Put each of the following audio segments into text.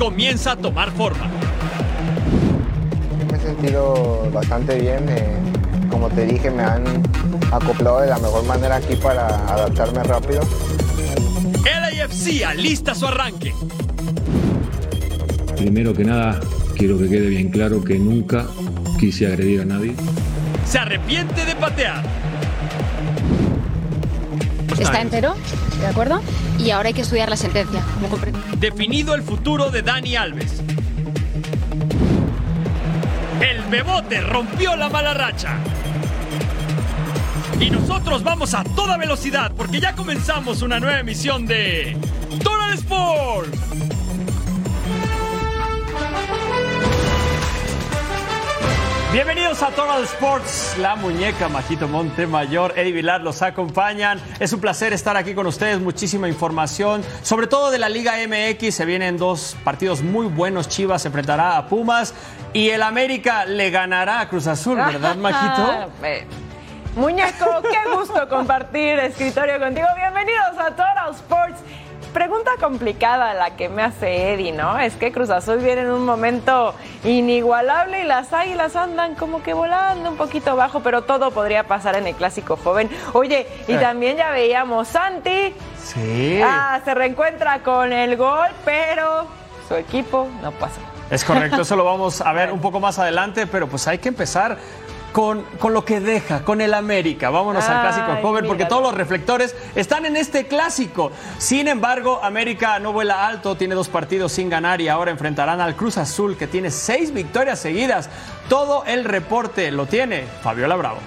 Comienza a tomar forma. Me he sentido bastante bien. eh, como te dije, me han acoplado de la mejor manera aquí para adaptarme rápido. LAFC alista su arranque. Primero que nada, quiero que quede bien claro que nunca quise agredir a nadie. Se arrepiente de patear. Está entero, ¿de acuerdo? Y ahora hay que estudiar la sentencia. como. Definido el futuro de Dani Alves. El Bebote rompió la mala racha. Y nosotros vamos a toda velocidad porque ya comenzamos una nueva emisión de Total Sports. Bienvenidos a Total Sports, la muñeca Majito Montemayor, Eddie Vilar los acompañan. Es un placer estar aquí con ustedes, muchísima información, sobre todo de la Liga MX. Se vienen dos partidos muy buenos. Chivas se enfrentará a Pumas y el América le ganará a Cruz Azul, ¿verdad, Majito? Eh, Muñeco, qué gusto compartir escritorio contigo. Bienvenidos a Total Sports. Pregunta complicada la que me hace Eddie, ¿no? Es que Cruz Azul viene en un momento inigualable y las águilas andan como que volando un poquito bajo, pero todo podría pasar en el clásico joven. Oye, y Eh. también ya veíamos Santi. Sí. Ah, se reencuentra con el gol, pero su equipo no pasó. Es correcto, eso lo vamos a ver un poco más adelante, pero pues hay que empezar con, con lo que deja, con el América. Vámonos al clásico joven, porque todos los reflectores están en este clásico. Sin embargo, América no vuela alto, tiene dos partidos sin ganar y ahora enfrentarán al Cruz Azul, que tiene seis victorias seguidas. Todo el reporte lo tiene Fabiola Bravo.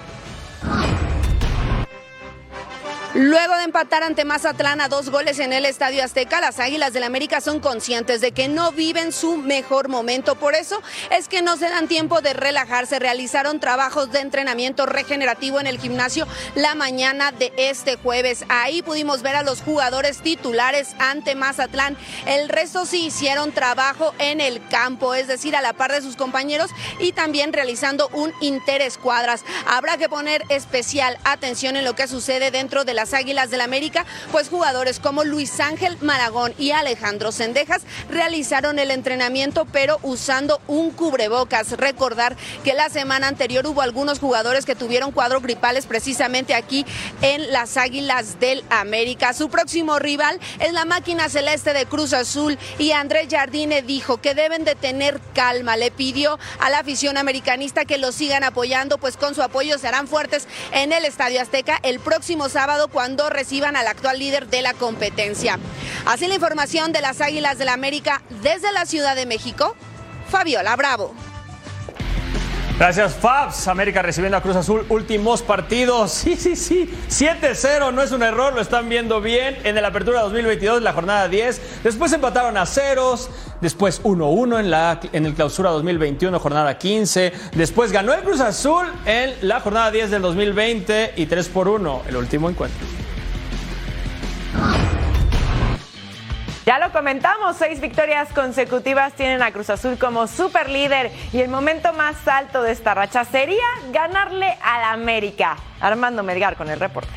Luego de empatar ante Mazatlán a dos goles en el Estadio Azteca, las Águilas del América son conscientes de que no viven su mejor momento. Por eso es que no se dan tiempo de relajarse. Realizaron trabajos de entrenamiento regenerativo en el gimnasio la mañana de este jueves. Ahí pudimos ver a los jugadores titulares ante Mazatlán. El resto sí hicieron trabajo en el campo, es decir, a la par de sus compañeros y también realizando un interescuadras. Habrá que poner especial atención en lo que sucede dentro de las Águilas del América, pues jugadores como Luis Ángel Maragón y Alejandro Sendejas realizaron el entrenamiento pero usando un cubrebocas. Recordar que la semana anterior hubo algunos jugadores que tuvieron cuadros gripales precisamente aquí en las Águilas del América. Su próximo rival es la máquina celeste de Cruz Azul y Andrés Jardine dijo que deben de tener calma. Le pidió a la afición americanista que lo sigan apoyando, pues con su apoyo serán fuertes en el Estadio Azteca el próximo sábado cuando reciban al actual líder de la competencia. Así la información de las Águilas del América desde la Ciudad de México, Fabiola Bravo. Gracias, Fabs. América recibiendo a Cruz Azul. Últimos partidos. Sí, sí, sí. 7-0. No es un error. Lo están viendo bien. En el Apertura 2022, la jornada 10. Después empataron a ceros. Después 1-1 en, la, en el Clausura 2021, jornada 15. Después ganó el Cruz Azul en la jornada 10 del 2020 y 3 por 1 el último encuentro. Ya lo comentamos, seis victorias consecutivas tienen a Cruz Azul como super líder y el momento más alto de esta racha sería ganarle al América. Armando Medgar con el reporte.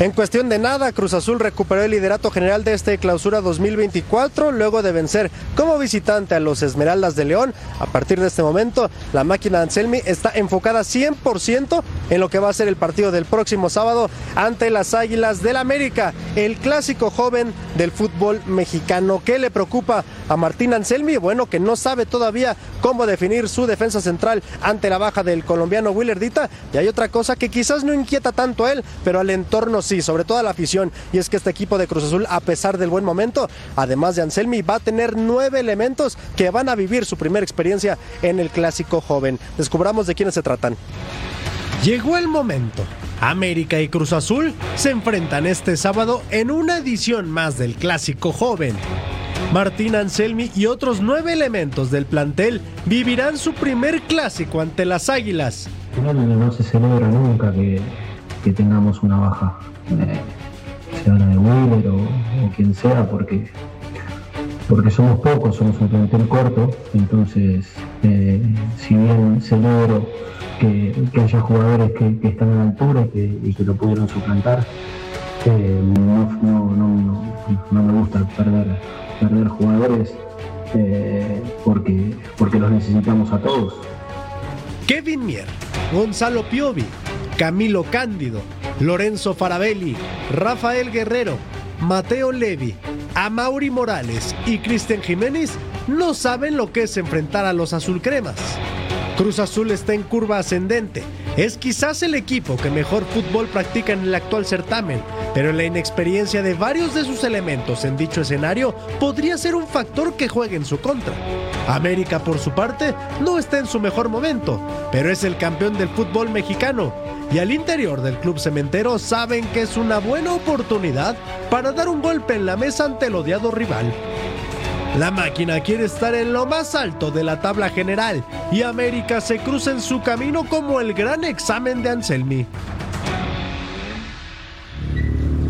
En cuestión de nada, Cruz Azul recuperó el liderato general de este clausura 2024 luego de vencer como visitante a los Esmeraldas de León. A partir de este momento, la máquina de Anselmi está enfocada 100% en lo que va a ser el partido del próximo sábado ante las Águilas del América, el clásico joven del fútbol mexicano. ¿Qué le preocupa a Martín Anselmi? Bueno, que no sabe todavía cómo definir su defensa central ante la baja del colombiano Willardita. Y hay otra cosa que quizás no inquieta tanto a él, pero al entorno sí, sobre todo a la afición. Y es que este equipo de Cruz Azul, a pesar del buen momento, además de Anselmi, va a tener nueve elementos que van a vivir su primera experiencia en el clásico joven. Descubramos de quiénes se tratan. Llegó el momento. América y Cruz Azul se enfrentan este sábado en una edición más del Clásico Joven. Martín Anselmi y otros nueve elementos del plantel vivirán su primer clásico ante las Águilas. No se celebra nunca que, que tengamos una baja, eh, sea la de Wheeler o, o quien sea, porque, porque somos pocos, somos un plantel corto, entonces eh, si bien celebro que, haya jugadores que, están a la altura y que, lo pudieron suplantar, Eh, no, me gusta perder, perder jugadores eh, porque, porque los necesitamos a todos. Kevin Mier, Gonzalo Piovi, Camilo Cándido, Lorenzo Farabelli, Rafael Guerrero, Mateo Levi, Amaury Morales y Cristian Jiménez no saben lo que es enfrentar a los azulcremas. Cruz Azul está en curva ascendente. Es quizás el equipo que mejor fútbol practica en el actual certamen, pero la inexperiencia de varios de sus elementos en dicho escenario podría ser un factor que juegue en su contra. América, por su parte, no está en su mejor momento, pero es el campeón del fútbol mexicano y al interior del club cementero saben que es una buena oportunidad para dar un golpe en la mesa ante el odiado rival. La máquina quiere estar en lo más alto de la tabla general y América se cruza en su camino como el gran examen de Anselmi.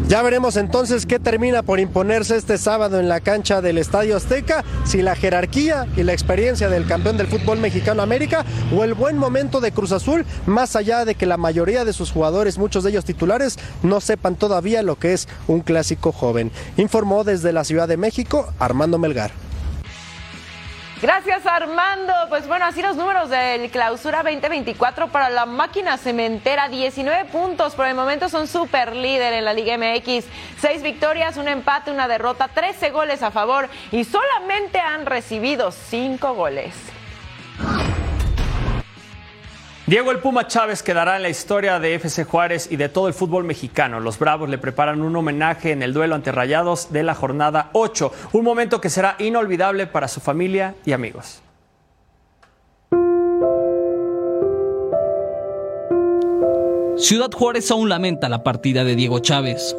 Ya veremos entonces qué termina por imponerse este sábado en la cancha del Estadio Azteca, si la jerarquía y la experiencia del campeón del fútbol mexicano América o el buen momento de Cruz Azul, más allá de que la mayoría de sus jugadores, muchos de ellos titulares, no sepan todavía lo que es un clásico joven. Informó desde la Ciudad de México Armando Melgar. Gracias Armando. Pues bueno, así los números del clausura 2024 para la máquina cementera. 19 puntos. Por el momento son super líder en la Liga MX. Seis victorias, un empate, una derrota, 13 goles a favor y solamente han recibido cinco goles. Diego el Puma Chávez quedará en la historia de FC Juárez y de todo el fútbol mexicano. Los Bravos le preparan un homenaje en el duelo ante Rayados de la jornada 8, un momento que será inolvidable para su familia y amigos. Ciudad Juárez aún lamenta la partida de Diego Chávez,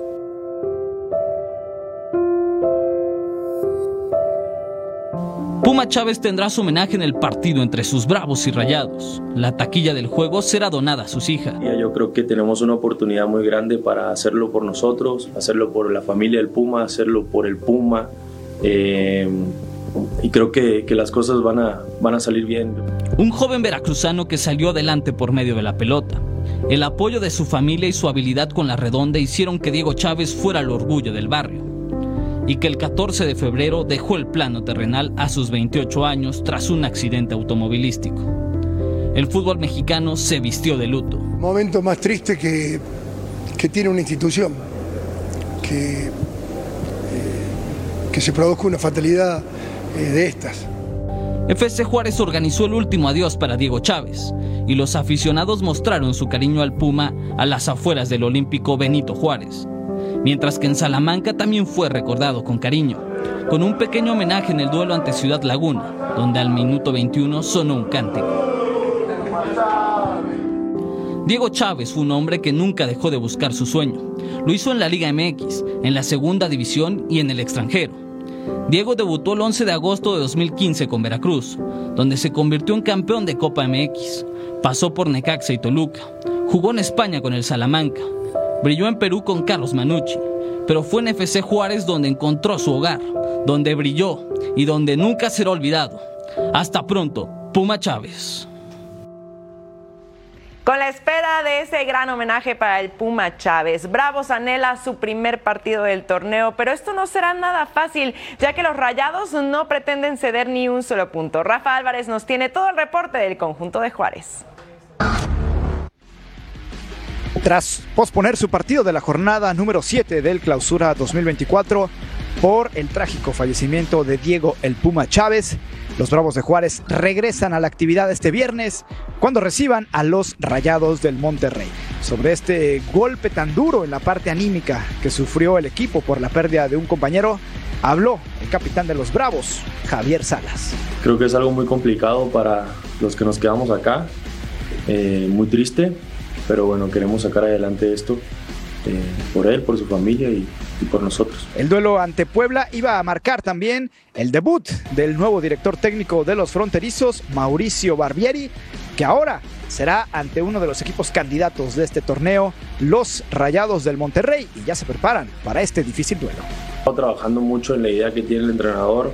Puma Chávez tendrá su homenaje en el partido entre sus bravos y rayados. La taquilla del juego será donada a sus hijas. Yo creo que tenemos una oportunidad muy grande para hacerlo por nosotros, hacerlo por la familia del Puma, hacerlo por el Puma. Eh, y creo que, que, las cosas van a, van a salir bien. Un joven veracruzano que salió adelante por medio de la pelota. El apoyo de su familia y su habilidad con la redonda hicieron que Diego Chávez fuera el orgullo del barrio y que el 14 de febrero dejó el plano terrenal a sus 28 años tras un accidente automovilístico. El fútbol mexicano se vistió de luto. Momento más triste que, que tiene una institución, que, eh, que se produzca una fatalidad eh, de estas. FC Juárez organizó el último adiós para Diego Chávez y los aficionados mostraron su cariño al Puma a las afueras del Olímpico Benito Juárez mientras que en Salamanca también fue recordado con cariño, con un pequeño homenaje en el duelo ante Ciudad Laguna, donde al minuto 21 sonó un cántico. Diego Chávez fue un hombre que nunca dejó de buscar su sueño. Lo hizo en la Liga MX, en la Segunda División y en el extranjero. Diego debutó el 11 de agosto de 2015 con Veracruz, donde se convirtió en campeón de Copa MX. Pasó por Necaxa y Toluca. Jugó en España con el Salamanca, Brilló en Perú con Carlos Manucci, pero fue en FC Juárez donde encontró su hogar, donde brilló y donde nunca será olvidado. Hasta pronto, Puma Chávez. Con la espera de ese gran homenaje para el Puma Chávez, Bravos anhela su primer partido del torneo, pero esto no será nada fácil, ya que los Rayados no pretenden ceder ni un solo punto. Rafa Álvarez nos tiene todo el reporte del conjunto de Juárez. Tras posponer su partido de la jornada número 7 del Clausura 2024 por el trágico fallecimiento de Diego El Puma Chávez. Los Bravos de Juárez regresan a la actividad este viernes cuando reciban a los Rayados del Monterrey. Sobre este golpe tan duro en la parte anímica que sufrió el equipo por la pérdida de un compañero, habló el capitán de los Bravos, Javier Salas. Creo que es algo muy complicado para los que nos quedamos acá, eh, muy triste, pero bueno, queremos sacar adelante esto eh, por él, por su familia y, y, por nosotros. El duelo ante Puebla iba a marcar también el debut del nuevo director técnico de los fronterizos, Mauricio Barbieri, que ahora será ante uno de los equipos candidatos de este torneo, los Rayados del Monterrey, y ya se preparan para este difícil duelo. Estamos trabajando mucho en la idea que tiene el entrenador,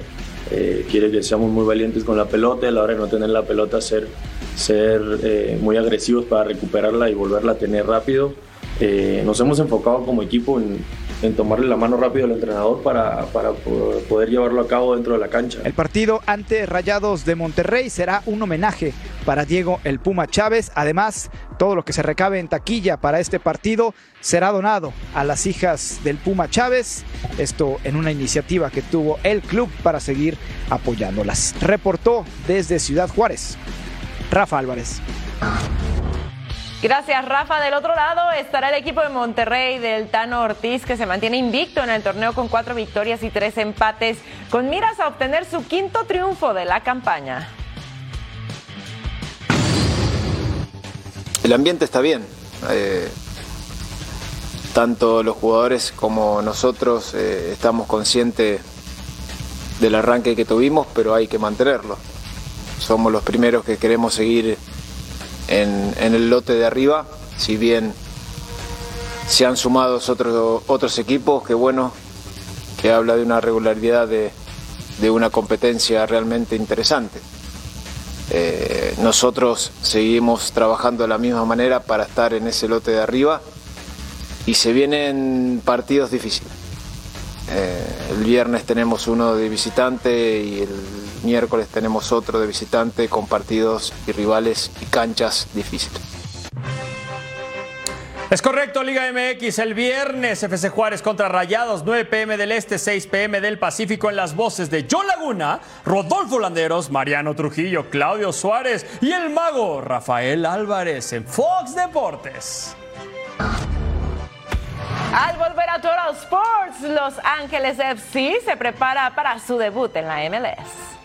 eh, quiere que seamos muy valientes con la pelota y a la hora de no tener la pelota ser ser eh, muy agresivos para recuperarla y volverla a tener rápido. eh, nos hemos enfocado como equipo en, tomarle la mano rápido al entrenador para poder llevarlo a cabo dentro de la cancha. El partido ante Rayados de Monterrey será un homenaje para Diego el Puma Chávez. Además, todo lo que se recabe en taquilla para este partido será donado a las hijas del Puma Chávez. Esto en una iniciativa que tuvo el club para seguir apoyándolas. Reportó desde Ciudad Juárez. Rafa Álvarez. Gracias, Rafa. Del otro lado estará el equipo de Monterrey del Tano Ortiz, que se mantiene invicto en el torneo con cuatro victorias y tres empates, con miras a obtener su quinto triunfo de la campaña. El ambiente está bien. Eh, tanto los jugadores como nosotros eh, estamos conscientes del arranque que tuvimos, pero hay que mantenerlo. Somos los primeros que queremos seguir en, el lote de arriba, si bien se han sumado otros, equipos, que bueno, que habla de una regularidad de, una competencia realmente interesante. Eh, nosotros seguimos trabajando de la misma manera para estar en ese lote de arriba y se vienen partidos difíciles. Eh, el viernes tenemos uno de visitante y el miércoles tenemos otro de visitante con partidos y rivales y canchas difíciles. Es correcto, Liga MX. El viernes, FC Juárez contra Rayados, 9 pm del Este, 6 pm del Pacífico, en las voces de John Laguna, Rodolfo Landeros, Mariano Trujillo, Claudio Suárez y el mago Rafael Álvarez en Fox Deportes. Al volver a Total Sports, Los Ángeles FC se prepara para su debut en la MLS.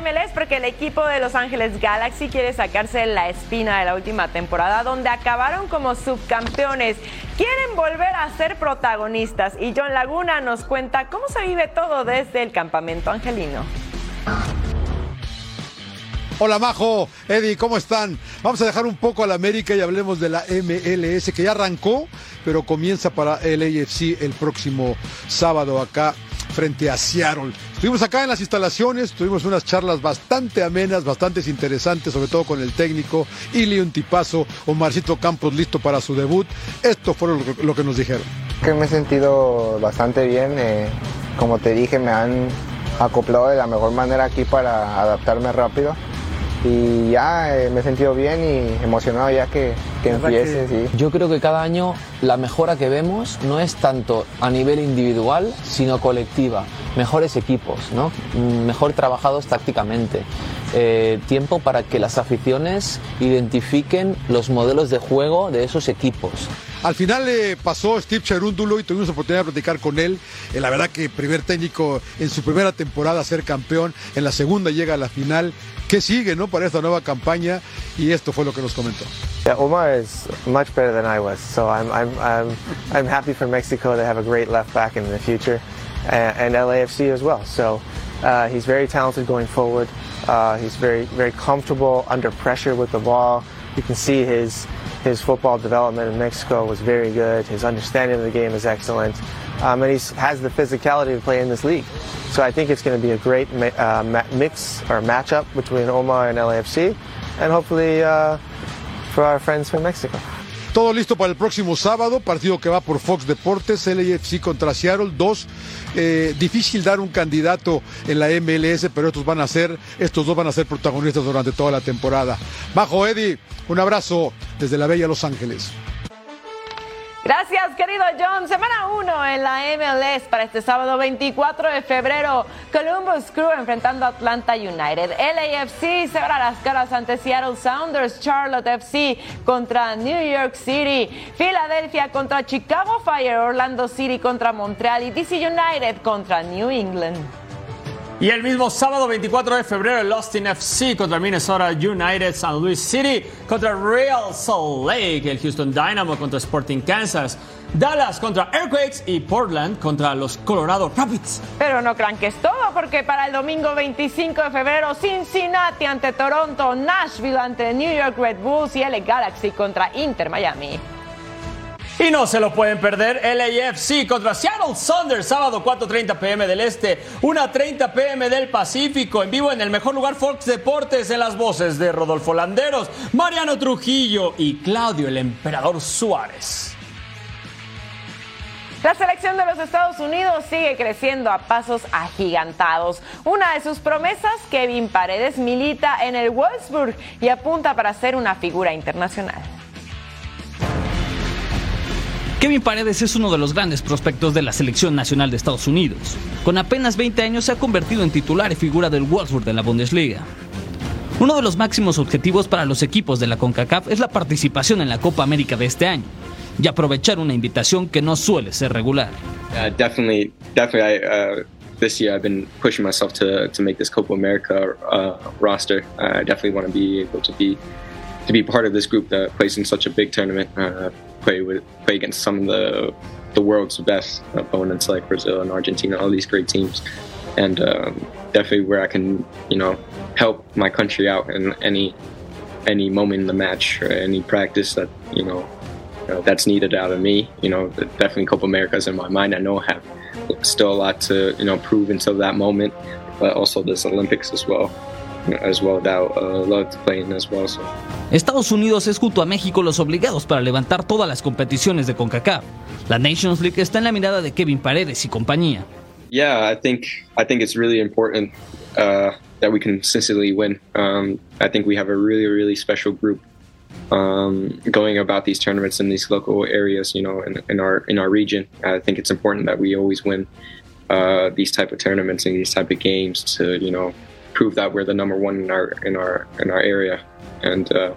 MLS porque el equipo de Los Ángeles Galaxy quiere sacarse la espina de la última temporada donde acabaron como subcampeones. Quieren volver a ser protagonistas y John Laguna nos cuenta cómo se vive todo desde el campamento angelino. Hola Majo, Eddie, ¿cómo están? Vamos a dejar un poco a la América y hablemos de la MLS que ya arrancó, pero comienza para el AFC el próximo sábado acá frente a Seattle. Estuvimos acá en las instalaciones, tuvimos unas charlas bastante amenas, bastante interesantes, sobre todo con el técnico Ili un tipazo, Omarcito Campos listo para su debut. Esto fue lo, que nos dijeron. Que me he sentido bastante bien, eh, como te dije, me han acoplado de la mejor manera aquí para adaptarme rápido y ya eh, me he sentido bien y emocionado ya que, que empiece. Yo creo que cada año la mejora que vemos no es tanto a nivel individual, sino colectiva. Mejores equipos, ¿no? Mm, mejor trabajados tácticamente. Eh, tiempo para que las aficiones identifiquen los modelos de juego de esos equipos. Al final le pasó Steve Cherúndulo y tuvimos la oportunidad de platicar con él. Eh, la verdad que primer técnico en su primera temporada a ser campeón, en la segunda llega a la final. ¿Qué sigue, no, para esta nueva campaña? Y esto fue lo que nos comentó. Yeah, Omar is much better than I was, so I'm I'm I'm I'm happy for Mexico to have a great left back in the future, and, and LAFC as well. So uh, he's very talented going forward. Uh, he's very very comfortable under pressure with the ball. You can see his his football development in Mexico was very good. His understanding of the game is excellent. Um, and he has the physicality to play in this league. So I think it's going to be a great uh, mix or matchup between Omar and LAFC, and hopefully uh, for our friends from Mexico. Todo listo para el próximo sábado, partido que va por Fox Deportes, LAFC contra Seattle, dos. Eh, difícil dar un candidato en la MLS, pero estos van a ser, estos dos van a ser protagonistas durante toda la temporada. Bajo Eddie, un abrazo desde la Bella Los Ángeles. Gracias, querido John. Semana 1 en la MLS para este sábado 24 de febrero. Columbus Crew enfrentando a Atlanta United. LAFC se verá las caras ante Seattle Sounders. Charlotte FC contra New York City. Philadelphia contra Chicago Fire. Orlando City contra Montreal. Y DC United contra New England. Y el mismo sábado 24 de febrero, el Austin FC contra Minnesota United, San Luis City contra Real Salt Lake, el Houston Dynamo contra Sporting Kansas, Dallas contra Earthquakes y Portland contra los Colorado Rapids. Pero no crean que es todo, porque para el domingo 25 de febrero, Cincinnati ante Toronto, Nashville ante New York Red Bulls y LA Galaxy contra Inter Miami. Y no se lo pueden perder, LAFC contra Seattle Saunders, sábado 4.30 pm del Este, 1.30 pm del Pacífico, en vivo en el mejor lugar Fox Deportes, en las voces de Rodolfo Landeros, Mariano Trujillo y Claudio el Emperador Suárez. La selección de los Estados Unidos sigue creciendo a pasos agigantados. Una de sus promesas, Kevin Paredes, milita en el Wolfsburg y apunta para ser una figura internacional. Kevin Paredes es uno de los grandes prospectos de la selección nacional de Estados Unidos. Con apenas 20 años se ha convertido en titular y figura del Wolfsburg de la Bundesliga. Uno de los máximos objetivos para los equipos de la CONCACAF es la participación en la Copa América de este año y aprovechar una invitación que no suele ser regular. Uh, definitely, definitely. I, uh, this year, I've been pushing myself to to make this Copa America uh, roster. I definitely want to be able to be to be part of this group that plays in such a big tournament. Play with play against some of the the world's best opponents like Brazil and Argentina, all these great teams, and um, definitely where I can you know help my country out in any any moment in the match or any practice that you know uh, that's needed out of me. You know, definitely Copa America's in my mind. I know I have still a lot to you know prove until that moment, but also this Olympics as well. As well, that uh, love to play in as well. So. Estados Unidos es junto a México los obligados para levantar todas las competiciones de CONCACAF. La Nations League está en la mirada de Kevin Paredes y compañía. Yeah, I think I think it's really important uh, that we consistently win. Um, I think we have a really really special group um, going about these tournaments in these local areas. You know, in, in our in our region, I think it's important that we always win uh, these type of tournaments and these type of games to you know prove that we're the number one in our in our in our area, and uh,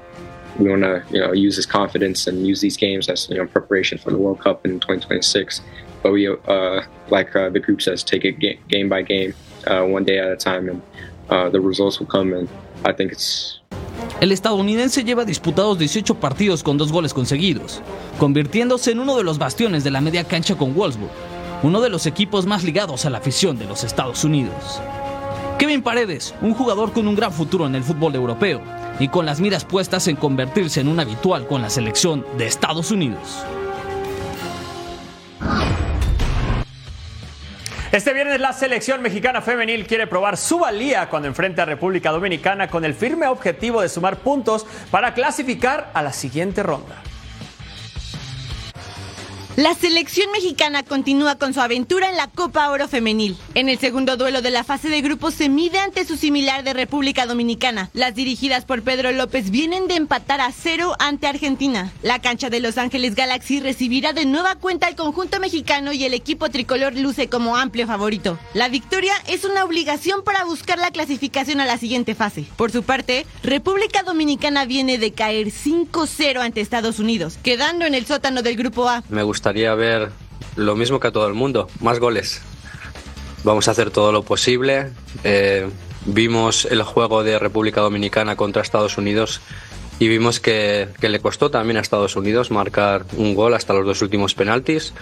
we want to you know use this confidence and use these games as you know preparation for the World Cup in 2026. But we, uh, like uh, the group says, take it ga- game by game, uh, one day at a time, and uh, the results will come. And I think it's El estadounidense lleva disputados 18 partidos con dos goles conseguidos, convirtiéndose en uno de los bastiones de la media cancha con Wolfsburg, uno de los equipos más ligados a la afición de los Estados Unidos. Kevin Paredes, un jugador con un gran futuro en el fútbol europeo y con las miras puestas en convertirse en un habitual con la selección de Estados Unidos. Este viernes la selección mexicana femenil quiere probar su valía cuando enfrenta a República Dominicana con el firme objetivo de sumar puntos para clasificar a la siguiente ronda. La selección mexicana continúa con su aventura en la Copa Oro Femenil. En el segundo duelo de la fase de grupos se mide ante su similar de República Dominicana. Las dirigidas por Pedro López vienen de empatar a cero ante Argentina. La cancha de Los Ángeles Galaxy recibirá de nueva cuenta al conjunto mexicano y el equipo tricolor luce como amplio favorito. La victoria es una obligación para buscar la clasificación a la siguiente fase. Por su parte, República Dominicana viene de caer 5-0 ante Estados Unidos, quedando en el sótano del grupo A. Me gustaría ver lo mismo que a todo el mundo, más goles. Vamos a hacer todo lo posible. Eh, vimos el juego de República Dominicana contra Estados Unidos y vimos que, que, le costó también a Estados Unidos marcar un gol hasta los dos últimos penaltis.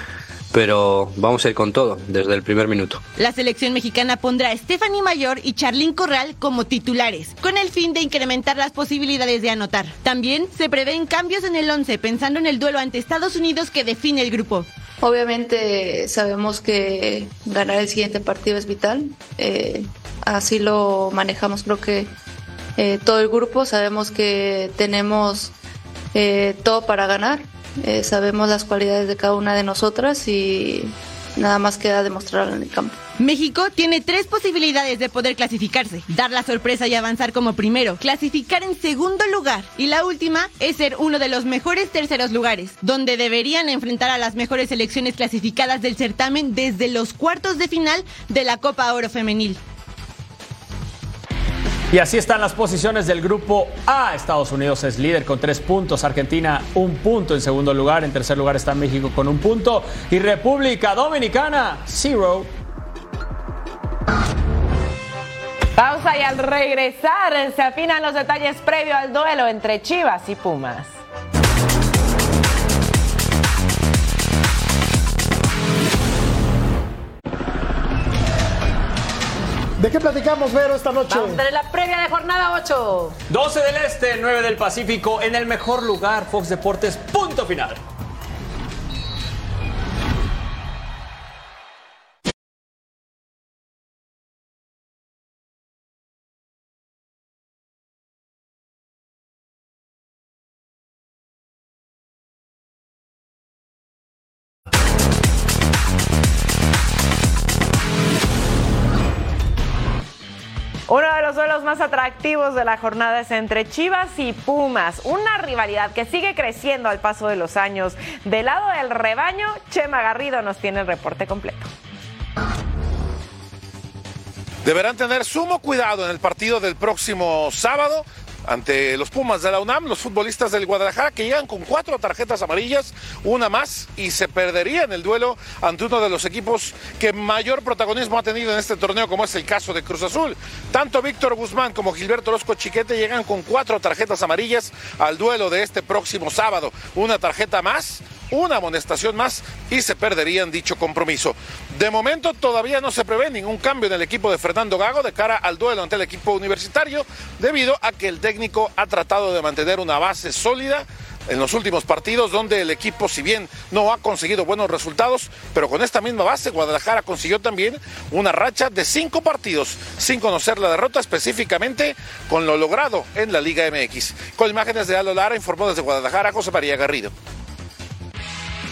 Pero vamos a ir con todo desde el primer minuto. La selección mexicana pondrá a Stephanie Mayor y Charlín Corral como titulares, con el fin de incrementar las posibilidades de anotar. También se prevén cambios en el 11 pensando en el duelo ante Estados Unidos que define el grupo. Obviamente sabemos que ganar el siguiente partido es vital. Eh, así lo manejamos creo que eh, todo el grupo. Sabemos que tenemos eh, todo para ganar. Eh, sabemos las cualidades de cada una de nosotras y nada más queda demostrarlo en el campo. México tiene tres posibilidades de poder clasificarse. Dar la sorpresa y avanzar como primero, clasificar en segundo lugar y la última es ser uno de los mejores terceros lugares, donde deberían enfrentar a las mejores selecciones clasificadas del certamen desde los cuartos de final de la Copa Oro Femenil. Y así están las posiciones del grupo A. Estados Unidos es líder con tres puntos, Argentina un punto en segundo lugar, en tercer lugar está México con un punto y República Dominicana, zero. pausa y al regresar se afinan los detalles previo al duelo entre Chivas y Pumas. ¿De qué platicamos, Vero, esta noche? Vamos a tener la previa de jornada 8. 12 del Este, 9 del Pacífico, en el mejor lugar, Fox Deportes, punto final. Más atractivos de la jornada es entre Chivas y Pumas, una rivalidad que sigue creciendo al paso de los años. Del lado del rebaño, Chema Garrido nos tiene el reporte completo. Deberán tener sumo cuidado en el partido del próximo sábado ante los Pumas de la UNAM, los futbolistas del Guadalajara que llegan con cuatro tarjetas amarillas, una más, y se perderían el duelo ante uno de los equipos que mayor protagonismo ha tenido en este torneo, como es el caso de Cruz Azul. Tanto Víctor Guzmán como Gilberto Orozco Chiquete llegan con cuatro tarjetas amarillas al duelo de este próximo sábado. Una tarjeta más una amonestación más y se perderían dicho compromiso. De momento todavía no se prevé ningún cambio en el equipo de Fernando Gago de cara al duelo ante el equipo universitario, debido a que el técnico ha tratado de mantener una base sólida en los últimos partidos donde el equipo, si bien no ha conseguido buenos resultados, pero con esta misma base, Guadalajara consiguió también una racha de cinco partidos sin conocer la derrota específicamente con lo logrado en la Liga MX. Con imágenes de Alo Lara, informó desde Guadalajara José María Garrido.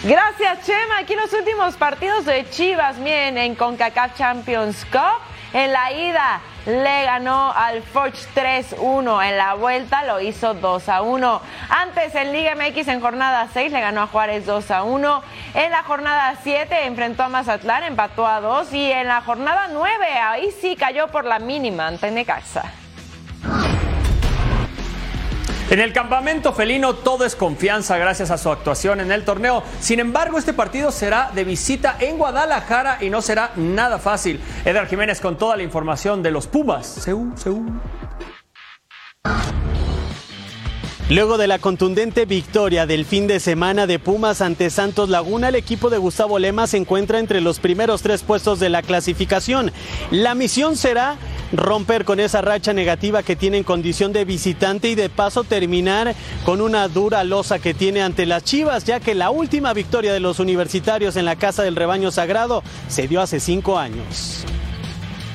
Gracias, Chema. Aquí los últimos partidos de Chivas, miren, en CONCACAF Champions Cup. En la ida le ganó al Forge 3-1. En la vuelta lo hizo 2-1. Antes en Liga MX en jornada 6 le ganó a Juárez 2-1. En la jornada 7 enfrentó a Mazatlán, empató a 2. Y en la jornada 9 ahí sí cayó por la mínima ante Necaxa. En el campamento felino todo es confianza gracias a su actuación en el torneo. Sin embargo, este partido será de visita en Guadalajara y no será nada fácil. Edgar Jiménez con toda la información de los Pumas. Seú, Seú. Luego de la contundente victoria del fin de semana de Pumas ante Santos Laguna, el equipo de Gustavo Lema se encuentra entre los primeros tres puestos de la clasificación. La misión será romper con esa racha negativa que tiene en condición de visitante y de paso terminar con una dura losa que tiene ante las Chivas, ya que la última victoria de los universitarios en la Casa del Rebaño Sagrado se dio hace cinco años.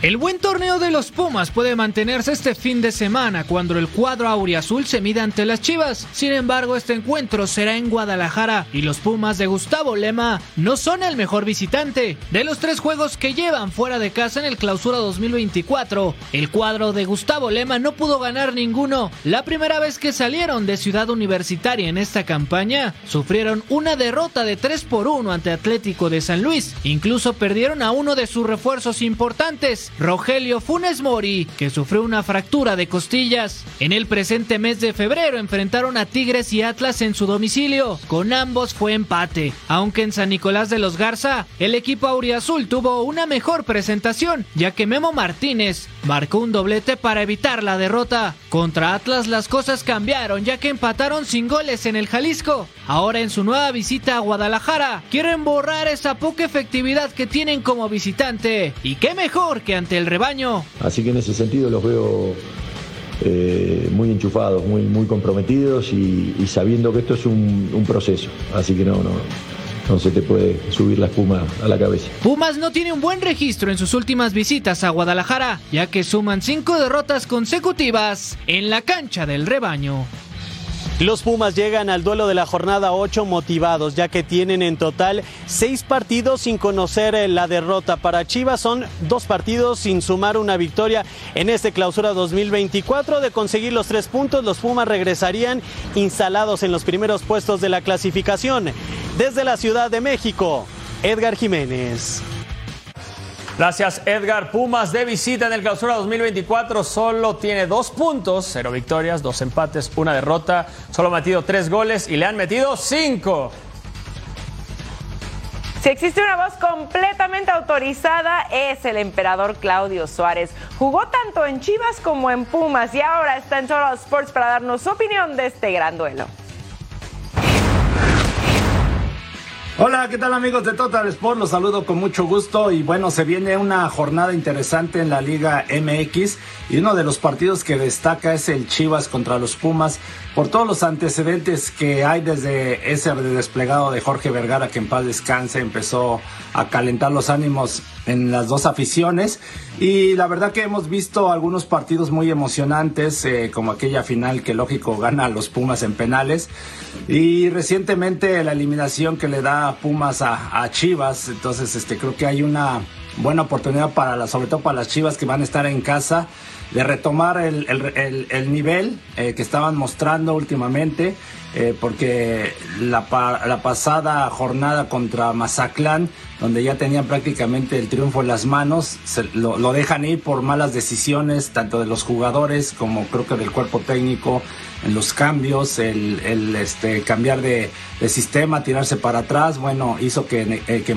El buen torneo de los Pumas puede mantenerse este fin de semana cuando el cuadro auriazul se mida ante las Chivas. Sin embargo, este encuentro será en Guadalajara y los Pumas de Gustavo Lema no son el mejor visitante. De los tres juegos que llevan fuera de casa en el Clausura 2024, el cuadro de Gustavo Lema no pudo ganar ninguno. La primera vez que salieron de Ciudad Universitaria en esta campaña, sufrieron una derrota de 3 por 1 ante Atlético de San Luis. Incluso perdieron a uno de sus refuerzos importantes, Rogelio Funes Mori, que sufrió una fractura de costillas. En el presente mes de febrero enfrentaron a Tigres y Atlas en su domicilio. Con ambos fue empate, aunque en San Nicolás de los Garza, el equipo auriazul tuvo una mejor presentación, ya que Memo Martínez marcó un doblete para evitar la derrota. Contra Atlas las cosas cambiaron, ya que empataron sin goles en el Jalisco. Ahora en su nueva visita a Guadalajara, quieren borrar esa poca efectividad que tienen como visitante. Y qué mejor que ante el rebaño. Así que en ese sentido los veo eh, muy enchufados, muy, muy comprometidos y, sabiendo que esto es un, un proceso. Así que no, no, no se te puede subir la espuma a la cabeza. Pumas no tiene un buen registro en sus últimas visitas a Guadalajara, ya que suman cinco derrotas consecutivas en la cancha del rebaño. Los Pumas llegan al duelo de la jornada 8 motivados, ya que tienen en total seis partidos sin conocer eh, la derrota. Para Chivas son dos partidos sin sumar una victoria en este clausura 2024. De conseguir los tres puntos, los Pumas regresarían instalados en los primeros puestos de la clasificación. Desde la Ciudad de México, Edgar Jiménez. Gracias Edgar. Pumas de visita en el clausura 2024 solo tiene dos puntos, cero victorias, dos empates, una derrota. Solo ha metido tres goles y le han metido cinco. Si existe una voz completamente autorizada, es el emperador Claudio Suárez. Jugó tanto en Chivas como en Pumas y ahora está en Total Sports para darnos su opinión de este gran duelo. Hola, ¿qué tal amigos de Total Sport? Los saludo con mucho gusto y bueno, se viene una jornada interesante en la Liga MX y uno de los partidos que destaca es el Chivas contra los Pumas por todos los antecedentes que hay desde ese desplegado de Jorge Vergara que en paz descanse empezó a calentar los ánimos en las dos aficiones y la verdad que hemos visto algunos partidos muy emocionantes eh, como aquella final que lógico gana a los Pumas en penales y recientemente la eliminación que le da Pumas a, Chivas entonces este creo que hay una buena oportunidad para la, sobre todo para las Chivas que van a estar en casa de retomar el, el, nivel eh, que estaban mostrando últimamente eh, porque la, la, pasada jornada contra Mazatlán, donde ya tenían prácticamente el triunfo en las manos, lo, dejan ir por malas decisiones, tanto de los jugadores como creo que del cuerpo técnico, en los cambios, el, este, cambiar de, sistema, tirarse para atrás, bueno, hizo que, eh, que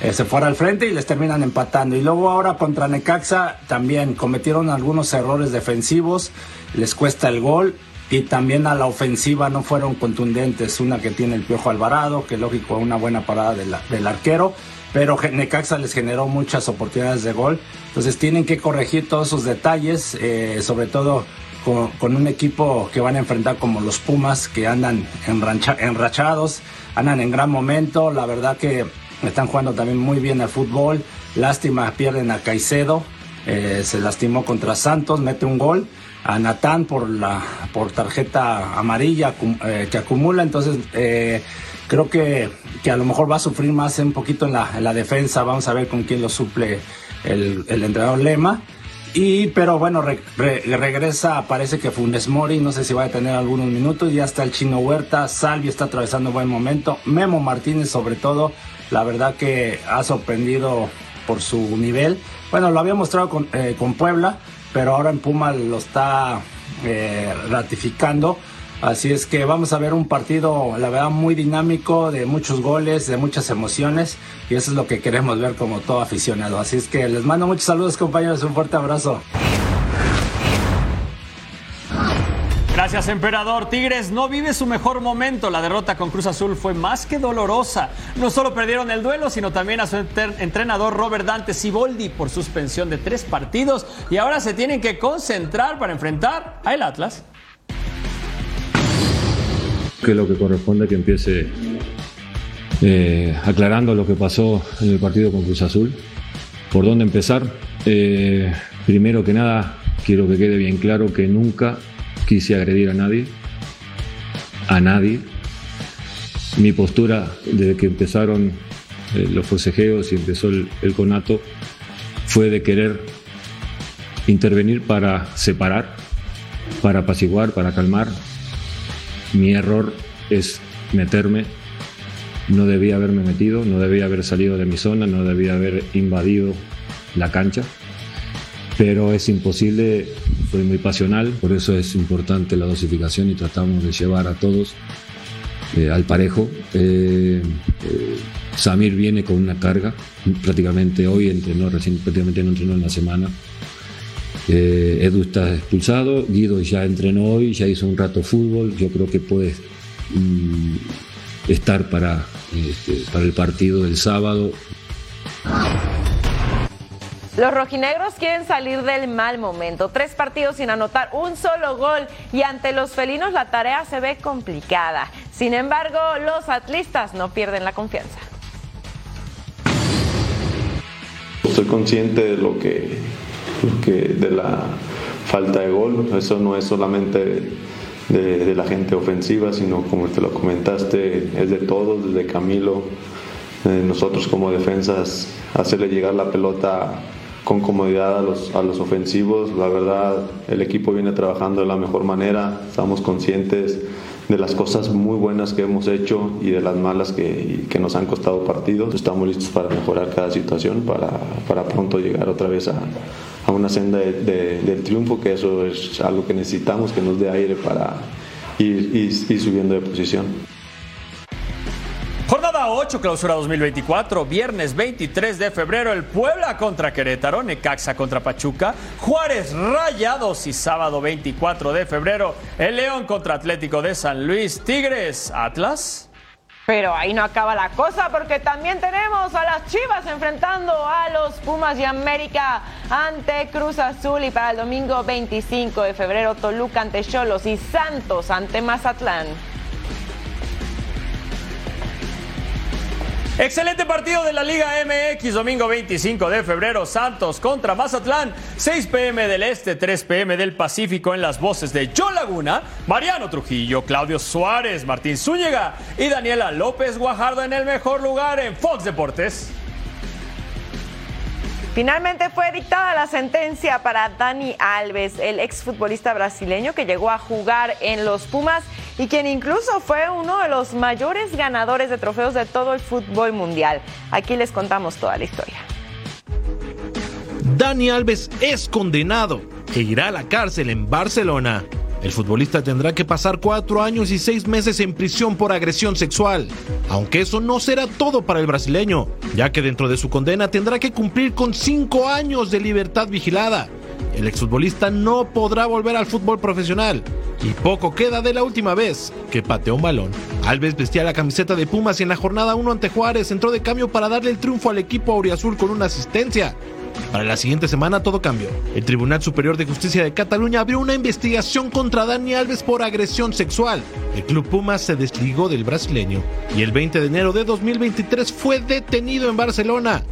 eh, se fuera al frente y les terminan empatando. Y luego ahora contra Necaxa también cometieron algunos errores defensivos, les cuesta el gol y también a la ofensiva no fueron contundentes. Una que tiene el Piojo Alvarado, que lógico, una buena parada del arquero, pero Necaxa les generó muchas oportunidades de gol. Entonces tienen que corregir todos esos detalles, eh, sobre todo con, un equipo que van a enfrentar como los Pumas, que andan enrachados, andan en gran momento. La verdad que están jugando también muy bien al fútbol. Lástima, pierden a Caicedo. Eh, se lastimó contra Santos, mete un gol. A Natán por la por tarjeta amarilla eh, que acumula, entonces eh, creo que, que, a lo mejor va a sufrir más un poquito en la, en la defensa, vamos a ver con quién lo suple el, el entrenador Lema. Y, pero bueno, regresa, parece que Funes Mori, no sé si va a tener algunos minutos, ya está el Chino Huerta, Salvio está atravesando un buen momento, Memo Martínez sobre todo, la verdad que ha sorprendido por su nivel. Bueno, lo había mostrado con, eh, con Puebla, pero ahora en Puma lo está eh, ratificando. Así es que vamos a ver un partido, la verdad, muy dinámico, de muchos goles, de muchas emociones, y eso es lo que queremos ver como todo aficionado. Así es que les mando muchos saludos, compañeros, un fuerte abrazo. Gracias, emperador. Tigres no vive su mejor momento. La derrota con Cruz Azul fue más que dolorosa. No solo perdieron el duelo, sino también a su entrenador Robert Dante Siboldi por suspensión de tres partidos. Y ahora se tienen que concentrar para enfrentar a el Atlas. Que lo que corresponde que empiece eh, aclarando lo que pasó en el partido con Cruz Azul. ¿Por dónde empezar? Eh, primero que nada, quiero que quede bien claro que nunca quise agredir a nadie, a nadie. Mi postura desde que empezaron eh, los forcejeos y empezó el, conato fue de querer intervenir para separar, para apaciguar, para calmar. Mi error es meterme. No debía haberme metido, no debía haber salido de mi zona, no debía haber invadido la cancha pero es imposible, fue muy pasional, por eso es importante la dosificación y tratamos de llevar a todos eh, al parejo. Eh, eh, Samir viene con una carga, prácticamente hoy entrenó, recién, prácticamente no entrenó en la semana. Edu está expulsado, Guido ya entrenó hoy, ya hizo un rato fútbol, yo creo que puede mm, estar para, este, para el partido del sábado. Los rojinegros quieren salir del mal momento. Tres partidos sin anotar un solo gol y ante los felinos la tarea se ve complicada. Sin embargo, los atlistas no pierden la confianza. Estoy consciente de lo que, de la falta de gol. Eso no es solamente de, la gente ofensiva, sino como te lo comentaste, es de todos, desde Camilo, nosotros como defensas, hacerle llegar la pelota con comodidad a los, a los ofensivos. La verdad, el equipo viene trabajando de la mejor manera, estamos conscientes de las cosas muy buenas que hemos hecho y de las malas que, que nos han costado partidos. Estamos listos para mejorar cada situación, para, para pronto llegar otra vez a, a una senda de, del triunfo, que eso es algo que necesitamos, que nos dé aire para ir, ir, ir subiendo de posición. Jornada Jornada 8, clausura 2024, viernes 23 de febrero, el Puebla contra Querétaro, Necaxa contra Pachuca, Juárez Rayados y sábado 24 de febrero, el León contra Atlético de San Luis, Tigres, Atlas. Pero ahí no acaba la cosa porque también tenemos a las Chivas enfrentando a los Pumas y América ante Cruz Azul y para el domingo 25 de febrero Toluca ante Cholos y Santos ante Mazatlán. Excelente partido de la Liga MX, domingo 25 de febrero, Santos contra Mazatlán, 6 pm del Este, 3 pm del Pacífico en las voces de John Laguna, Mariano Trujillo, Claudio Suárez, Martín Zúñiga y Daniela López Guajardo en el mejor lugar en Fox Deportes. Finalmente fue dictada la sentencia para Dani Alves, el exfutbolista brasileño que llegó a jugar en los Pumas y quien incluso fue uno de los mayores ganadores de trofeos de todo el fútbol mundial. Aquí les contamos toda la historia. Dani Alves es condenado e irá a la cárcel en Barcelona. El futbolista tendrá que pasar cuatro años y seis meses en prisión por agresión sexual, aunque eso no será todo para el brasileño, ya que dentro de su condena tendrá que cumplir con cinco años de libertad vigilada. El exfutbolista no podrá volver al fútbol profesional y poco queda de la última vez que pateó un balón. Alves vestía la camiseta de Pumas y en la jornada 1 ante Juárez entró de cambio para darle el triunfo al equipo auriazul con una asistencia. Para la siguiente semana todo cambió. El Tribunal Superior de Justicia de Cataluña abrió una investigación contra Dani Alves por agresión sexual. El club Pumas se desligó del brasileño y el 20 de enero de 2023 fue detenido en Barcelona.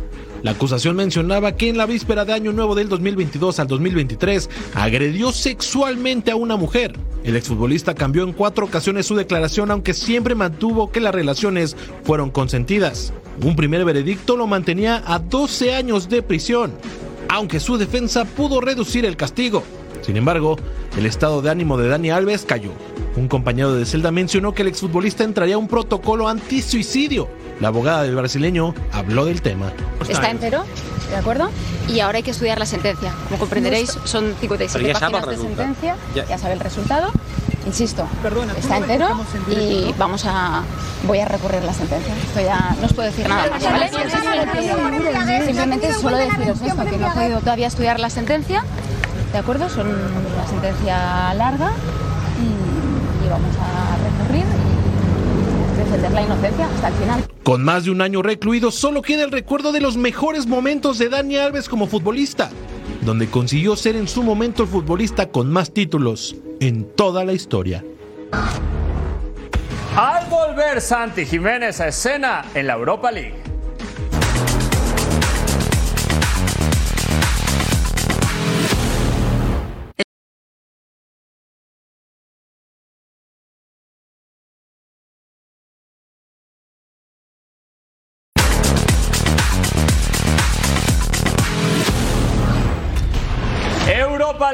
La acusación mencionaba que en la víspera de Año Nuevo del 2022 al 2023 agredió sexualmente a una mujer. El exfutbolista cambió en cuatro ocasiones su declaración aunque siempre mantuvo que las relaciones fueron consentidas. Un primer veredicto lo mantenía a 12 años de prisión, aunque su defensa pudo reducir el castigo. Sin embargo, el estado de ánimo de Dani Alves cayó. Un compañero de celda mencionó que el exfutbolista entraría a un protocolo anti-suicidio. La abogada del brasileño habló del tema. Está entero, ¿de acuerdo? Y ahora hay que estudiar la sentencia. Como comprenderéis, son 57 páginas de sentencia, ya. sabe el resultado. Insisto, está entero y vamos a voy a recurrir la sentencia. Esto ya no os puedo decir nada más, ¿vale? Simplemente solo deciros esto, que no he podido todavía estudiar la sentencia, ¿de acuerdo? Son una sentencia larga y, y vamos a recurrir y defender la inocencia hasta el final. Con más de un año recluido, solo queda el recuerdo de los mejores momentos de Dani Alves como futbolista, donde consiguió ser en su momento el futbolista con más títulos en toda la historia. Al volver Santi Jiménez a escena en la Europa League.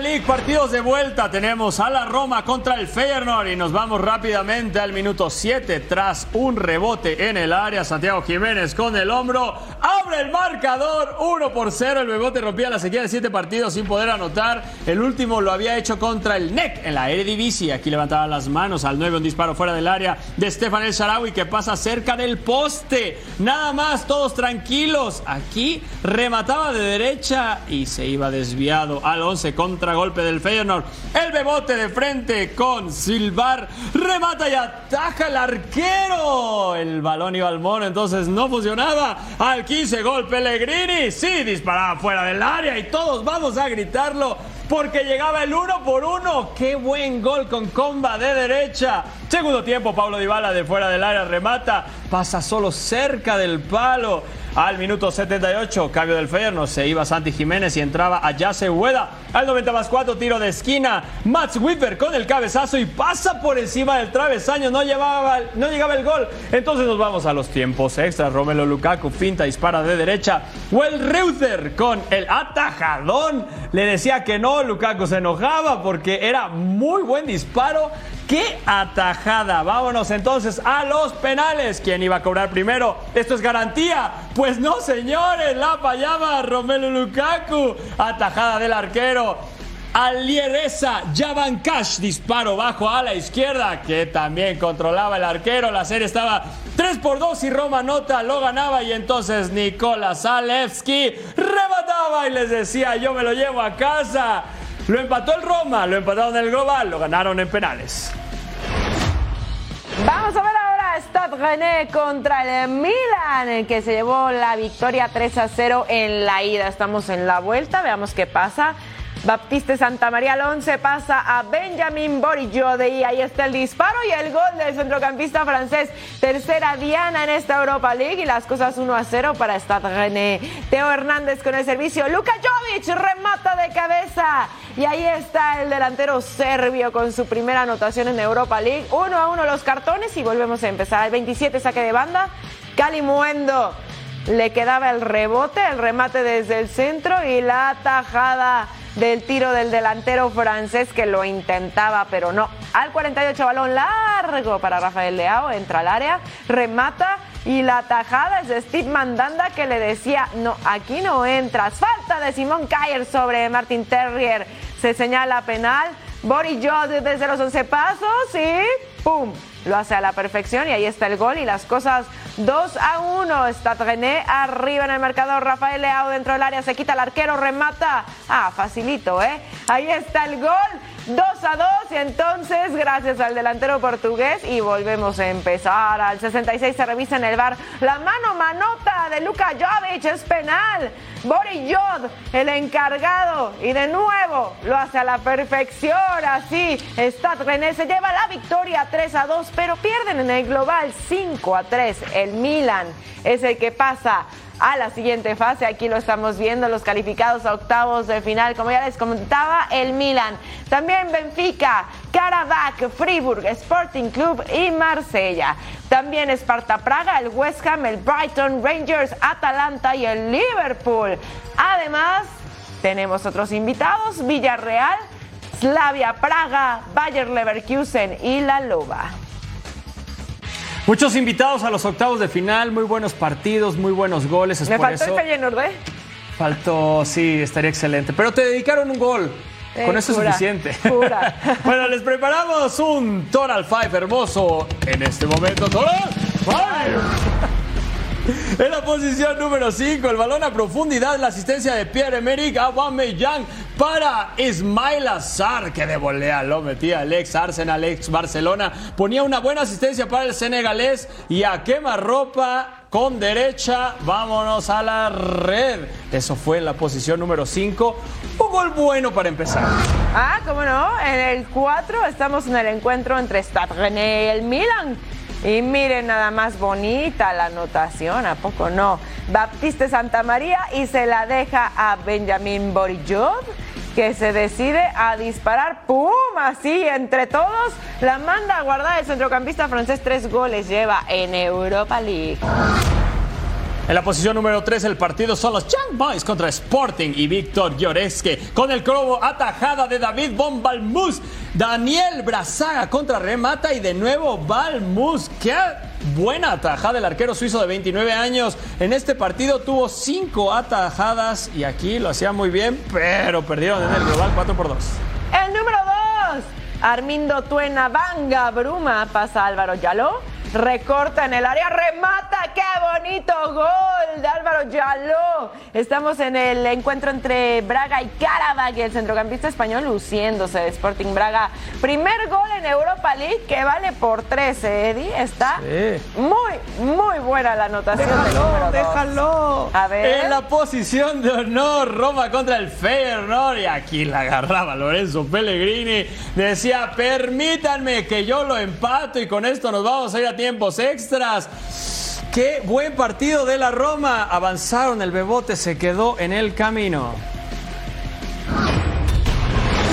Partidos de vuelta. Tenemos a la Roma contra el Feyenoord y nos vamos rápidamente al minuto 7 tras un rebote en el área. Santiago Jiménez con el hombro abre el marcador 1 por 0. El Bebote rompía la sequía de 7 partidos sin poder anotar. El último lo había hecho contra el NEC en la Eredivisie. Aquí levantaba las manos al 9, un disparo fuera del área de Stefan El Sharawi que pasa cerca del poste. Nada más, todos tranquilos. Aquí remataba de derecha y se iba desviado al 11 contragolpe del Feyenoord. El bebote de frente con Silvar. Remata y ataja el arquero. El balón iba al mono, entonces no funcionaba. Al 15 gol Pellegrini. Sí, disparaba fuera del área y todos vamos a gritarlo porque llegaba el uno por uno. Qué buen gol con comba de derecha. Segundo tiempo, Pablo Dybala de fuera del área remata, pasa solo cerca del palo. Al minuto 78, cambio del Feyenoord, se iba Santi Jiménez y entraba a Yase Hueda. Al 90 más 4, tiro de esquina. Mats Wipper con el cabezazo y pasa por encima del travesaño. No, llevaba, no llegaba el gol. Entonces nos vamos a los tiempos extras. Romelo Lukaku finta, dispara de derecha. Well Reuther con el atajadón. Le decía que no, Lukaku se enojaba porque era muy buen disparo. ¡Qué atajada! Vámonos entonces a los penales. ¿Quién iba a cobrar primero? ¿Esto es garantía? Pues no, señores. La fallaba Romelu Lukaku. Atajada del arquero. Aliereza Javan Cash, disparo bajo a la izquierda, que también controlaba el arquero. La serie estaba 3 por 2 y Roma nota lo ganaba. Y entonces Nikola Zalewski remataba y les decía: Yo me lo llevo a casa. Lo empató el Roma, lo empataron en el global, lo ganaron en penales. Vamos a ver ahora Stade René contra el Milan, que se llevó la victoria 3 a 0 en la ida. Estamos en la vuelta, veamos qué pasa. Baptiste Santa María al 11 pasa a Benjamin Borillo y ahí está el disparo y el gol del centrocampista francés. Tercera Diana en esta Europa League y las cosas 1 a 0 para Stade René. Teo Hernández con el servicio. Luka Jovic remata de cabeza. Y ahí está el delantero serbio con su primera anotación en Europa League. 1 a 1 los cartones y volvemos a empezar. El 27 saque de banda. Cali Muendo le quedaba el rebote, el remate desde el centro y la tajada del tiro del delantero francés que lo intentaba, pero no. Al 48 balón largo para Rafael Leao, entra al área, remata y la tajada es de Steve Mandanda que le decía, no, aquí no entras. Falta de Simón Cayer sobre Martin Terrier. Se señala penal. Boris desde los 11 pasos y ¡pum! Lo hace a la perfección y ahí está el gol y las cosas 2 a 1. Está René arriba en el marcador. Rafael Leao dentro del área se quita el arquero, remata. Ah, facilito, ¿eh? Ahí está el gol. 2 a 2 y entonces gracias al delantero portugués y volvemos a empezar. Al 66 se revisa en el bar la mano manota de Luka Jovic es penal. Boris Jod, el encargado y de nuevo lo hace a la perfección. Así Stade René se lleva la victoria 3 a 2 pero pierden en el global 5 a 3. El Milan es el que pasa a la siguiente fase. Aquí lo estamos viendo, los calificados a octavos de final. Como ya les comentaba, el Milan. También Benfica, Karabakh, Friburg, Sporting Club y Marsella. También Sparta Praga, el West Ham, el Brighton, Rangers, Atalanta y el Liverpool. Además, tenemos otros invitados, Villarreal, Slavia Praga, Bayer Leverkusen y La Loba. Muchos invitados a los octavos de final, muy buenos partidos, muy buenos goles. Es Me por faltó eso... el Feyenoord, ¿eh? Faltó, sí, estaría excelente. Pero te dedicaron un gol. Eh, Con eso es suficiente. bueno, les preparamos un Total Five hermoso en este momento. Total Five. En la posición número 5, el balón a profundidad, la asistencia de Pierre-Emerick Aubameyang para Ismail Azar, que de volea lo metía el ex Arsenal, ex Barcelona. Ponía una buena asistencia para el senegalés y a quemarropa con derecha, vámonos a la red. Eso fue en la posición número 5. Un gol bueno para empezar. Ah, cómo no. En el 4 estamos en el encuentro entre Stade René y el Milan. Y miren nada más bonita la anotación, ¿a poco no? Baptiste Santa María y se la deja a Benjamín Borijov, que se decide a disparar, ¡pum! Así, entre todos, la manda a guardar el centrocampista francés. Tres goles lleva en Europa League. En la posición número 3 el partido son los Young Boys contra Sporting y Víctor Lloresque. Con el crobo atajada de David Bombalmus. Daniel Brazaga contra remata y de nuevo Balmus. ¡Qué buena atajada del arquero suizo de 29 años! En este partido tuvo 5 atajadas y aquí lo hacía muy bien, pero perdieron en el global 4 por 2. El número 2, Armindo Tuena Banga Bruma pasa Álvaro Yaló. Recorta en el área, remata, qué bonito gol de Álvaro Yaló. Estamos en el encuentro entre Braga y Karabakh y el centrocampista español luciéndose de Sporting Braga. Primer gol en Europa League que vale por 13, Eddie. Está muy, muy buena la anotación del número dos. déjalo. A ver. En la posición de honor, Roma contra el Feyenoord. Y aquí la agarraba Lorenzo Pellegrini. Decía, permítanme que yo lo empato y con esto nos vamos a ir a tiempos extras. Qué buen partido de la Roma. Avanzaron, el Bebote se quedó en el camino.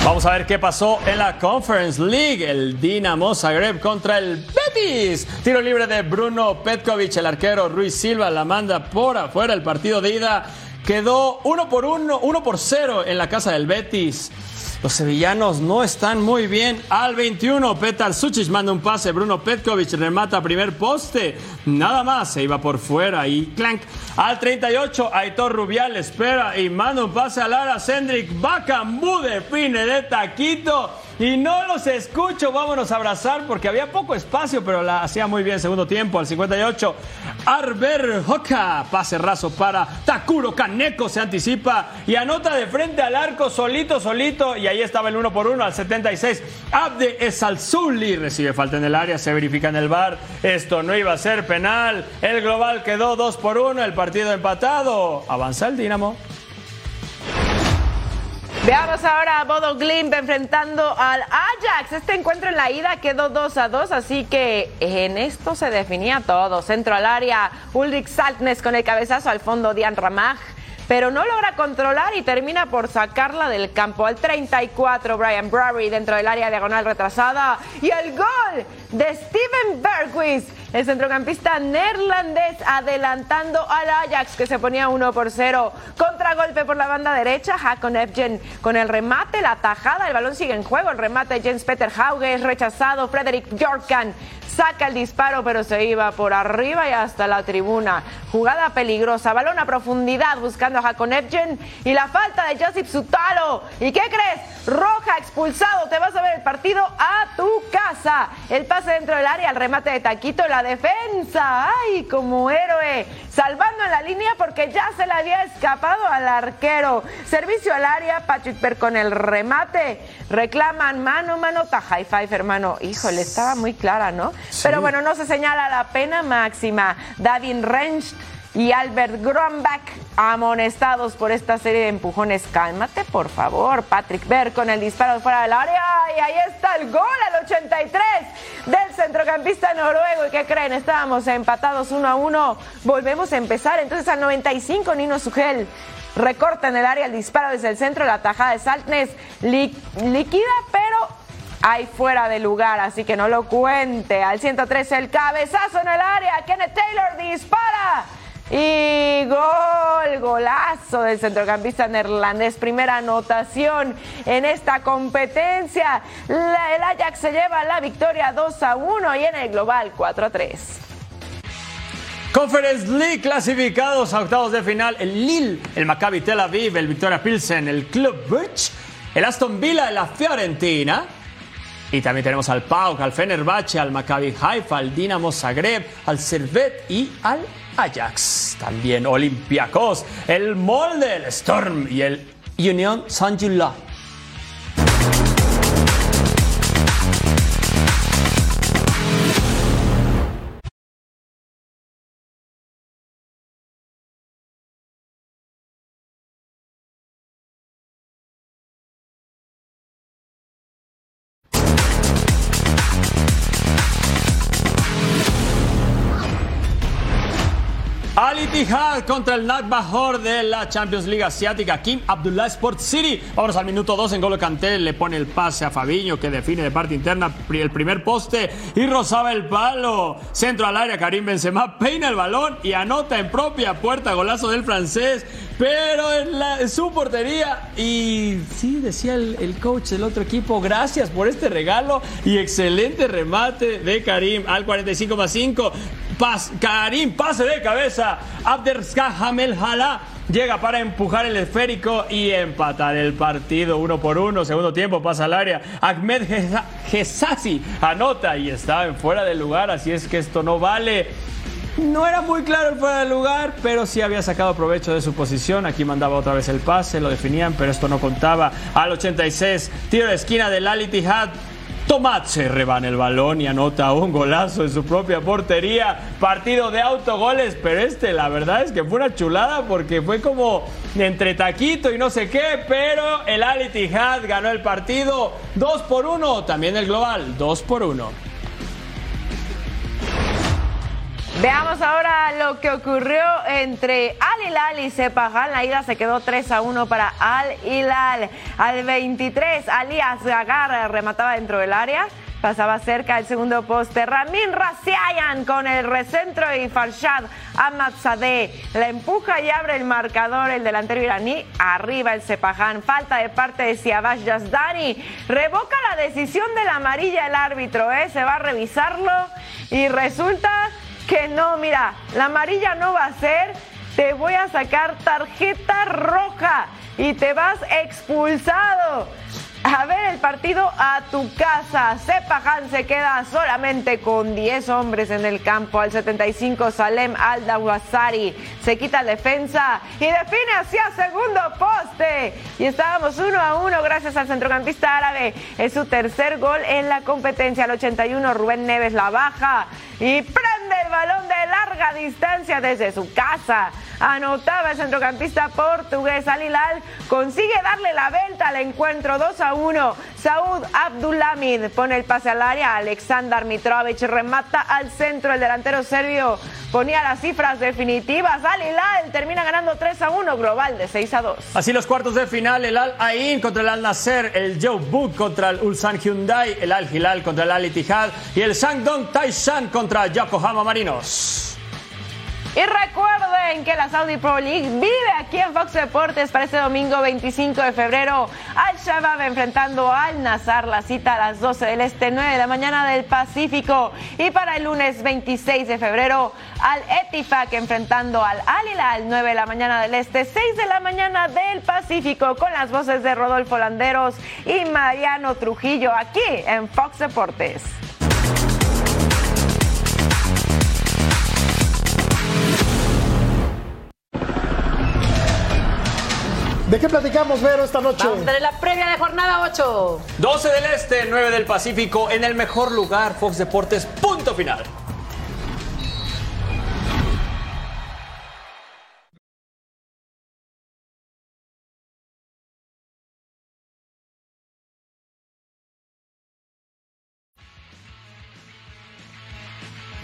Vamos a ver qué pasó en la Conference League. El Dinamo Zagreb contra el Betis. Tiro libre de Bruno Petkovic. El arquero Ruiz Silva la manda por afuera. El partido de ida quedó uno por uno, uno por cero en la casa del Betis. Los sevillanos no están muy bien. Al 21, Petar Suchis manda un pase. Bruno Petkovic remata primer poste. Nada más, se iba por fuera y clank. Al 38, Aitor Rubial espera y manda un pase a Lara Sendrick. Bacambú define de taquito. Y no los escucho, vámonos a abrazar porque había poco espacio, pero la hacía muy bien segundo tiempo. Al 58, Arber Hoka, pase raso para Takuro Kaneko, se anticipa y anota de frente al arco, solito, solito. Y ahí estaba el uno por uno al 76. Abde Esalzuli recibe falta en el área, se verifica en el bar. Esto no iba a ser penal. El global quedó 2 por 1, el partido empatado. Avanza el Dinamo. Veamos ahora a Bodo Glimp enfrentando al Ajax. Este encuentro en la ida quedó 2 a 2, así que en esto se definía todo. Centro al área, Ulrich Saltnes con el cabezazo al fondo, Dian Ramaj pero no logra controlar y termina por sacarla del campo. Al 34, Brian Brary dentro del área diagonal retrasada. Y el gol de Steven Bergwijn, el centrocampista neerlandés, adelantando al Ajax que se ponía 1 por 0. Contragolpe por la banda derecha, Hakon Evgen con el remate, la tajada, el balón sigue en juego. El remate de Jens Peter Hauge es rechazado. Frederick Jorkan saca el disparo, pero se iba por arriba y hasta la tribuna. Jugada peligrosa, balón a profundidad buscando a Hakon y la falta de Josip Sutalo. ¿Y qué crees? Roja expulsado, te vas a ver el partido a tu casa. El pase dentro del área, el remate de Taquito, la defensa. ¡Ay, como héroe! Salvando en la línea porque ya se le había escapado al arquero. Servicio al área, Patrick Per con el remate. Reclaman mano, mano, ta high five, hermano. Híjole, estaba muy clara, ¿no? Pero bueno, no se señala la pena máxima. David Rensch y Albert Grombach amonestados por esta serie de empujones. Cálmate, por favor. Patrick Ver con el disparo fuera del área. Y ahí está el gol al 83 del centrocampista noruego. ¿Y qué creen? Estábamos empatados uno a uno. Volvemos a empezar. Entonces al 95, Nino Sugel recorta en el área el disparo desde el centro. La tajada de Saltnes líquida, pero hay fuera de lugar, así que no lo cuente. Al 113 el cabezazo en el área. Kenneth Taylor dispara. Y gol, golazo del centrocampista neerlandés. Primera anotación en esta competencia. el Ajax se lleva la victoria 2 a 1 y en el global 4 a 3. Conference League clasificados a octavos de final. El Lille, el Maccabi Tel Aviv, el Victoria Pilsen, el Club Brugge, el Aston Villa, la Fiorentina. Y también tenemos al PAOK, al Fenerbahce, al Maccabi Haifa, al Dinamo Zagreb, al Servet y al Ajax. También Olympiacos, el Molde, el Storm y el Union Saint-Gilloise. Al Ittihad contra el Bajor de la Champions League Asiática. Kim Abdullah Sport City. Vámonos al minuto 2 en Golo Canté. Le pone el pase a Fabiño que define de parte interna el primer poste y rozaba el palo. Centro al área. Karim Benzema peina el balón y anota en propia puerta. Golazo del francés. Pero en, su portería. Y sí, decía el, el coach del otro equipo. Gracias por este regalo y excelente remate de Karim al 45 más 5. Pas, Karim, pase de cabeza. Abderskah Hamel Hala llega para empujar el esférico y empatar el partido uno por uno. Segundo tiempo pasa al área. Ahmed Gesassi anota y está en fuera de lugar, así es que esto no vale. No era muy claro el fuera de lugar, pero sí había sacado provecho de su posición. Aquí mandaba otra vez el pase, lo definían, pero esto no contaba. Al 86, tiro de esquina del Al Ittihad. Tomat se rebana el balón y anota un golazo en su propia portería. Partido de autogoles, pero este la verdad es que fue una chulada porque fue como entre taquito y no sé qué, pero el Al Ittihad ganó el partido 2 por 1, también el global 2 por 1. Veamos ahora lo que ocurrió entre Al Hilal y Sepahal. La ida se quedó 3 a 1 para Al Hilal. Al 23, Ali Asgagar remataba dentro del área pasaba cerca el segundo poste. Ramin Raciayan con el recentro y Farshad Ahmadzadeh la empuja y abre el marcador el delantero iraní. Arriba el Cepaján. Falta de parte de Siavash Yazdani. Revoca la decisión de la amarilla el árbitro. ¿eh? Se va a revisarlo y resulta que no. Mira, la amarilla no va a ser. Te voy a sacar tarjeta roja y te vas expulsado a ver el partido a tu casa. Sepahan se queda solamente con 10 hombres en el campo. Al 75 Salem Al-Dawasari se quita defensa y define hacia segundo poste. Y estábamos uno a uno gracias al centrocampista árabe. Es su tercer gol en la competencia. Al 81 Rubén Neves la baja y el balón de larga distancia desde su casa. Anotaba el centrocampista portugués Al Hilal. Consigue darle la vuelta al encuentro 2 a 1. Saud Abdulhamid pone el pase al área. Alexander Mitrovic remata al centro. El delantero serbio ponía las cifras definitivas. Al Hilal termina ganando 3 a 1. Global de 6 a 2. Así los cuartos de final. El Al Ain contra el Al Nasser. El Joe Book contra el Ulsan Hyundai. El Al Hilal contra el Al Ittihad. Y el Sangdong Taishan contra Yokohama Marinos. Y recuerden que la Saudi Pro League vive aquí en Fox Deportes para este domingo 25 de febrero. Al Shabab enfrentando al Nazar, la cita a las 12 del Este, 9 de la mañana del Pacífico. Y para el lunes 26 de febrero, al Etifak enfrentando al al 9 de la mañana del Este, 6 de la mañana del Pacífico, con las voces de Rodolfo Landeros y Mariano Trujillo aquí en Fox Deportes. ¿De qué platicamos, Vero, esta noche? Vamos a tener la previa de jornada 8. 12 del Este, 9 del Pacífico, en el mejor lugar, Fox Deportes, punto final.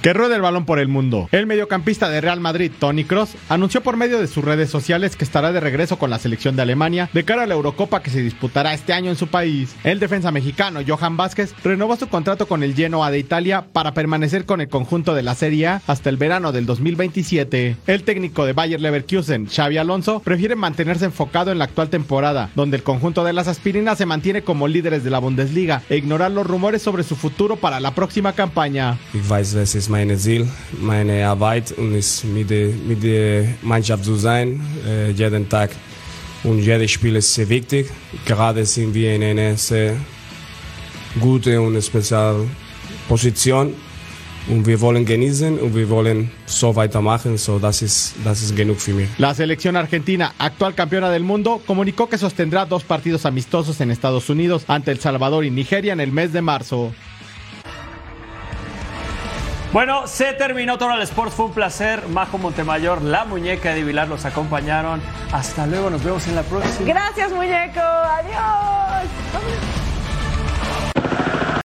Que ruede el balón por el mundo. El mediocampista de Real Madrid, Tony Cross, anunció por medio de sus redes sociales que estará de regreso con la selección de Alemania de cara a la Eurocopa que se disputará este año en su país. El defensa mexicano, Johan Vázquez, renovó su contrato con el Genoa de Italia para permanecer con el conjunto de la Serie A hasta el verano del 2027. El técnico de Bayer Leverkusen, Xavi Alonso, prefiere mantenerse enfocado en la actual temporada, donde el conjunto de las aspirinas se mantiene como líderes de la Bundesliga e ignorar los rumores sobre su futuro para la próxima campaña. Meine Ziel, meine Arbeit und ist mit der, mit der Mannschaft zu sein, äh, jeden Tag. Und jedes Spiel ist sehr wichtig. Gerade sind wir in einer sehr guten und speziellen Position. Und wir wollen genießen und wir wollen so weitermachen. So, das ist, das ist genug für mich. La selección argentina, actual campeona del mundo, comunicó que sostendrá dos partidos amistosos en Estados Unidos ante El Salvador y Nigeria en el mes de marzo. Bueno, se terminó todo el Sport. Fue un placer. Majo Montemayor, la muñeca de Vilar los acompañaron. Hasta luego, nos vemos en la próxima. Gracias, muñeco. Adiós.